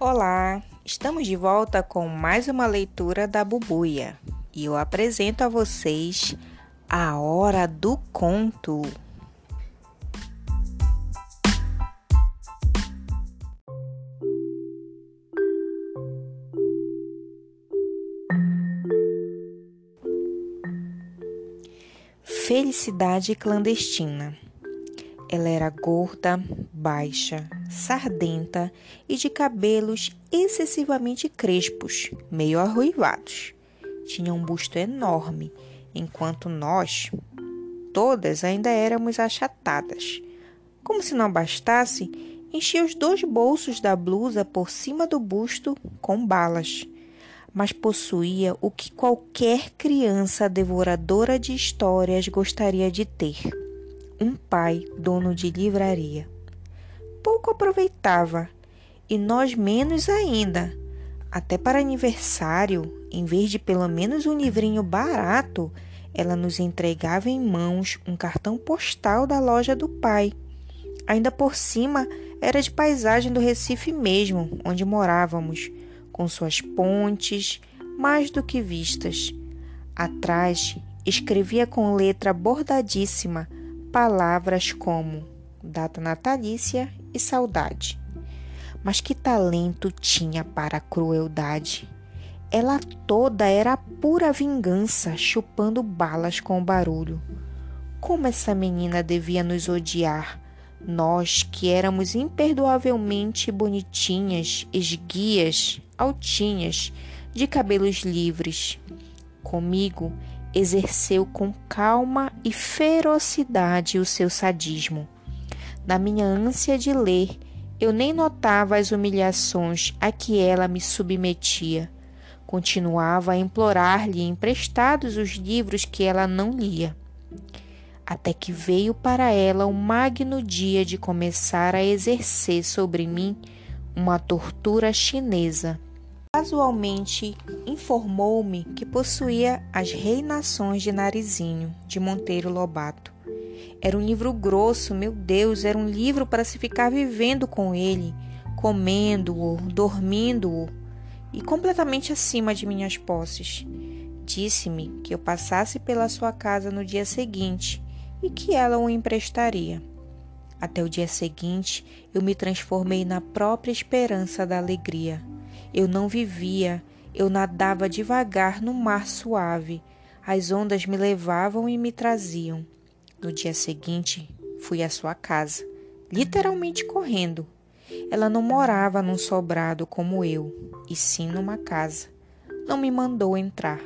Olá, estamos de volta com mais uma leitura da Bubuia e eu apresento a vocês a Hora do Conto. Felicidade clandestina. Ela era gorda, baixa, sardenta e de cabelos excessivamente crespos, meio arruivados. Tinha um busto enorme, enquanto nós, todas, ainda éramos achatadas. Como se não bastasse, enchia os dois bolsos da blusa por cima do busto com balas mas possuía o que qualquer criança devoradora de histórias gostaria de ter: um pai dono de livraria. Pouco aproveitava, e nós menos ainda. Até para aniversário, em vez de pelo menos um livrinho barato, ela nos entregava em mãos um cartão postal da loja do pai. Ainda por cima, era de paisagem do Recife mesmo, onde morávamos com suas pontes, mais do que vistas. Atrás escrevia com letra bordadíssima palavras como data natalícia e saudade. Mas que talento tinha para a crueldade! Ela toda era pura vingança, chupando balas com barulho. Como essa menina devia nos odiar, nós que éramos imperdoavelmente bonitinhas, esguias, altinhas, de cabelos livres. Comigo, exerceu com calma e ferocidade o seu sadismo. Na minha ânsia de ler, eu nem notava as humilhações a que ela me submetia. Continuava a implorar-lhe emprestados os livros que ela não lia. Até que veio para ela o magno dia de começar a exercer sobre mim uma tortura chinesa Casualmente informou-me que possuía As Reinações de Narizinho, de Monteiro Lobato. Era um livro grosso, meu Deus, era um livro para se ficar vivendo com ele, comendo-o, dormindo-o e completamente acima de minhas posses. Disse-me que eu passasse pela sua casa no dia seguinte e que ela o emprestaria. Até o dia seguinte, eu me transformei na própria esperança da alegria. Eu não vivia, eu nadava devagar no mar suave. As ondas me levavam e me traziam. No dia seguinte, fui à sua casa, literalmente correndo. Ela não morava num sobrado como eu, e sim numa casa. Não me mandou entrar.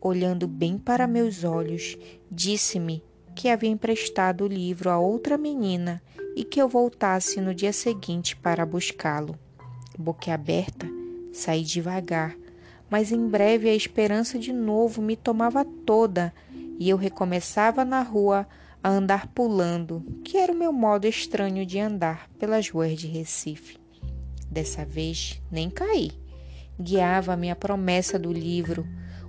Olhando bem para meus olhos, disse-me que havia emprestado o livro a outra menina e que eu voltasse no dia seguinte para buscá-lo. Boquiaberta, Saí devagar, mas em breve a esperança de novo me tomava toda e eu recomeçava na rua a andar pulando, que era o meu modo estranho de andar pelas ruas de Recife. Dessa vez nem caí. Guiava-me a promessa do livro.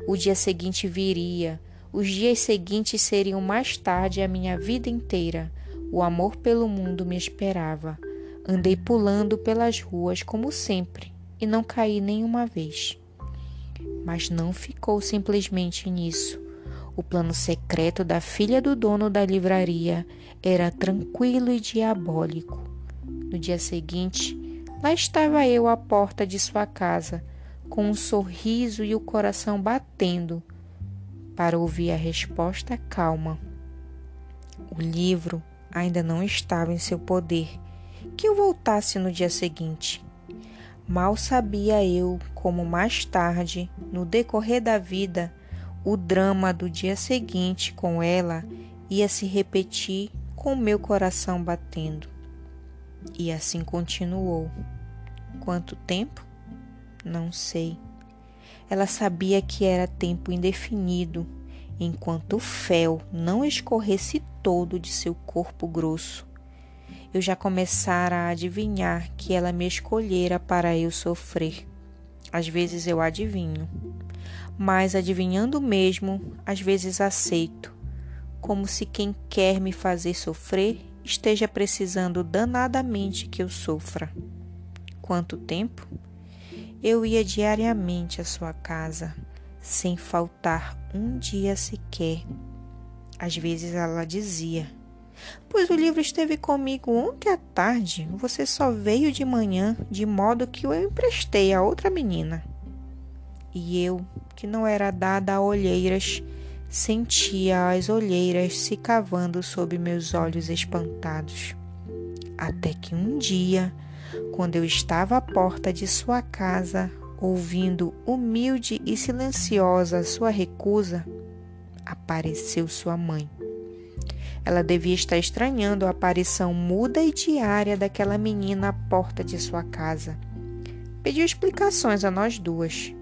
O dia seguinte viria. Os dias seguintes seriam mais tarde a minha vida inteira. O amor pelo mundo me esperava. Andei pulando pelas ruas como sempre, e não caí nenhuma vez. Mas não ficou simplesmente nisso. O plano secreto da filha do dono da livraria era tranquilo e diabólico. No dia seguinte, lá estava eu à porta de sua casa, com um sorriso e o coração batendo, para ouvir a resposta calma. O livro ainda não estava em seu poder, que eu voltasse no dia seguinte. Mal sabia eu como mais tarde, no decorrer da vida, o drama do dia seguinte com ela ia se repetir com meu coração batendo. E assim continuou. Quanto tempo? Não sei. Ela sabia que era tempo indefinido, enquanto o fel não escorresse todo de seu corpo grosso eu já começara a adivinhar que ela me escolhera para eu sofrer. Às vezes eu adivinho, mas adivinhando mesmo, às vezes aceito, como se quem quer me fazer sofrer esteja precisando danadamente que eu sofra. Quanto tempo? Eu ia diariamente à sua casa, sem faltar um dia sequer. Às vezes ela dizia: Pois o livro esteve comigo ontem à tarde, você só veio de manhã, de modo que eu emprestei a outra menina. E eu, que não era dada a olheiras, sentia as olheiras se cavando sob meus olhos espantados. Até que um dia, quando eu estava à porta de sua casa, ouvindo humilde e silenciosa sua recusa, apareceu sua mãe. Ela devia estar estranhando a aparição muda e diária daquela menina à porta de sua casa. Pediu explicações a nós duas.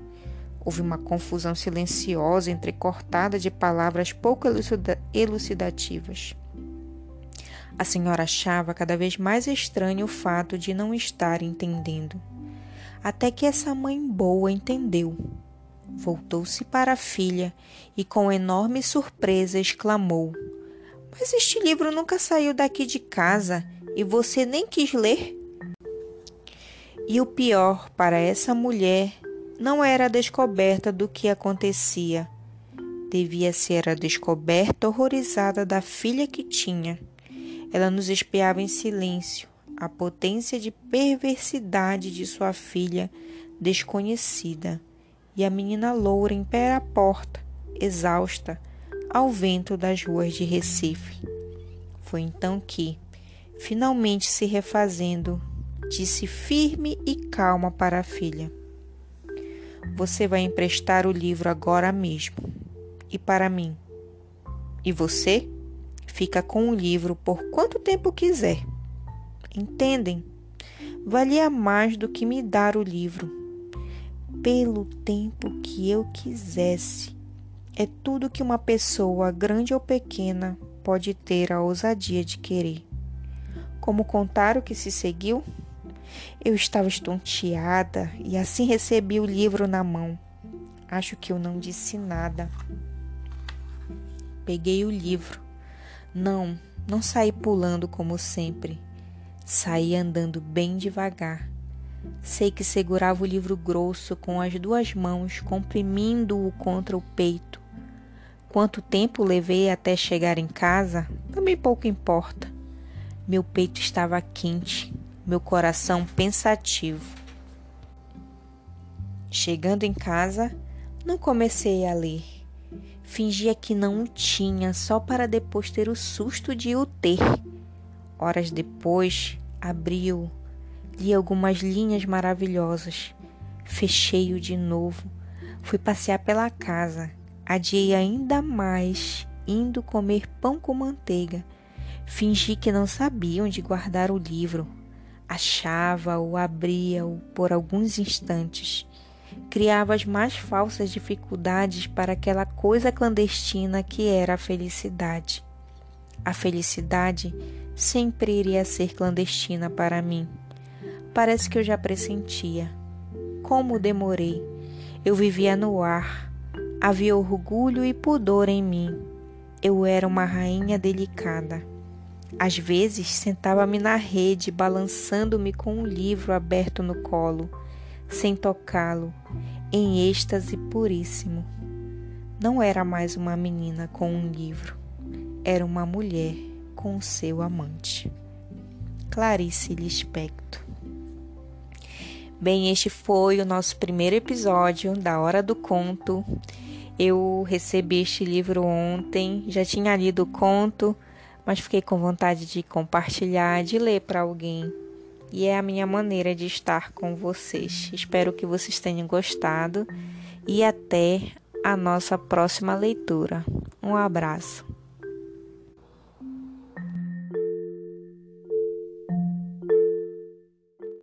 Houve uma confusão silenciosa entrecortada de palavras pouco elucidativas. A senhora achava cada vez mais estranho o fato de não estar entendendo. Até que essa mãe boa entendeu. Voltou-se para a filha e, com enorme surpresa, exclamou: Mas este livro nunca saiu daqui de casa e você nem quis ler? E o pior para essa mulher não era a descoberta do que acontecia, devia ser a descoberta horrorizada da filha que tinha. Ela nos espiava em silêncio, a potência de perversidade de sua filha desconhecida, e a menina loura em pé à porta, exausta, ao vento das ruas de Recife. Foi então que, finalmente se refazendo, disse firme e calma para a filha: Você vai emprestar o livro agora mesmo. E para mim. E você? fica com o livro por quanto tempo quiser. Entendem? Valia mais do que me dar o livro. Pelo tempo que eu quisesse. É tudo que uma pessoa, grande ou pequena, pode ter a ousadia de querer. Como contar o que se seguiu? Eu estava estonteada e assim recebi o livro na mão. Acho que eu não disse nada. Peguei o livro não, não saí pulando como sempre. Saí andando bem devagar. Sei que segurava o livro grosso com as duas mãos, comprimindo-o contra o peito. Quanto tempo levei até chegar em casa, também pouco importa. Meu peito estava quente, meu coração pensativo. Chegando em casa, não comecei a ler. Fingia que não tinha só para depois ter o susto de o ter. Horas depois, abriu, li algumas linhas maravilhosas. Fechei-o de novo. Fui passear pela casa. Adiei ainda mais, indo comer pão com manteiga. Fingi que não sabia onde guardar o livro. Achava-o, abria-o por alguns instantes criava as mais falsas dificuldades para aquela coisa clandestina que era a felicidade. A felicidade sempre iria ser clandestina para mim. Parece que eu já pressentia. Como demorei. Eu vivia no ar. Havia orgulho e pudor em mim. Eu era uma rainha delicada. Às vezes sentava-me na rede, balançando-me com um livro aberto no colo sem tocá-lo, em êxtase puríssimo. Não era mais uma menina com um livro, era uma mulher com o seu amante. Clarice Lispector. Bem, este foi o nosso primeiro episódio da Hora do Conto. Eu recebi este livro ontem, já tinha lido o conto, mas fiquei com vontade de compartilhar, de ler para alguém e é a minha maneira de estar com vocês. Espero que vocês tenham gostado e até a nossa próxima leitura. Um abraço.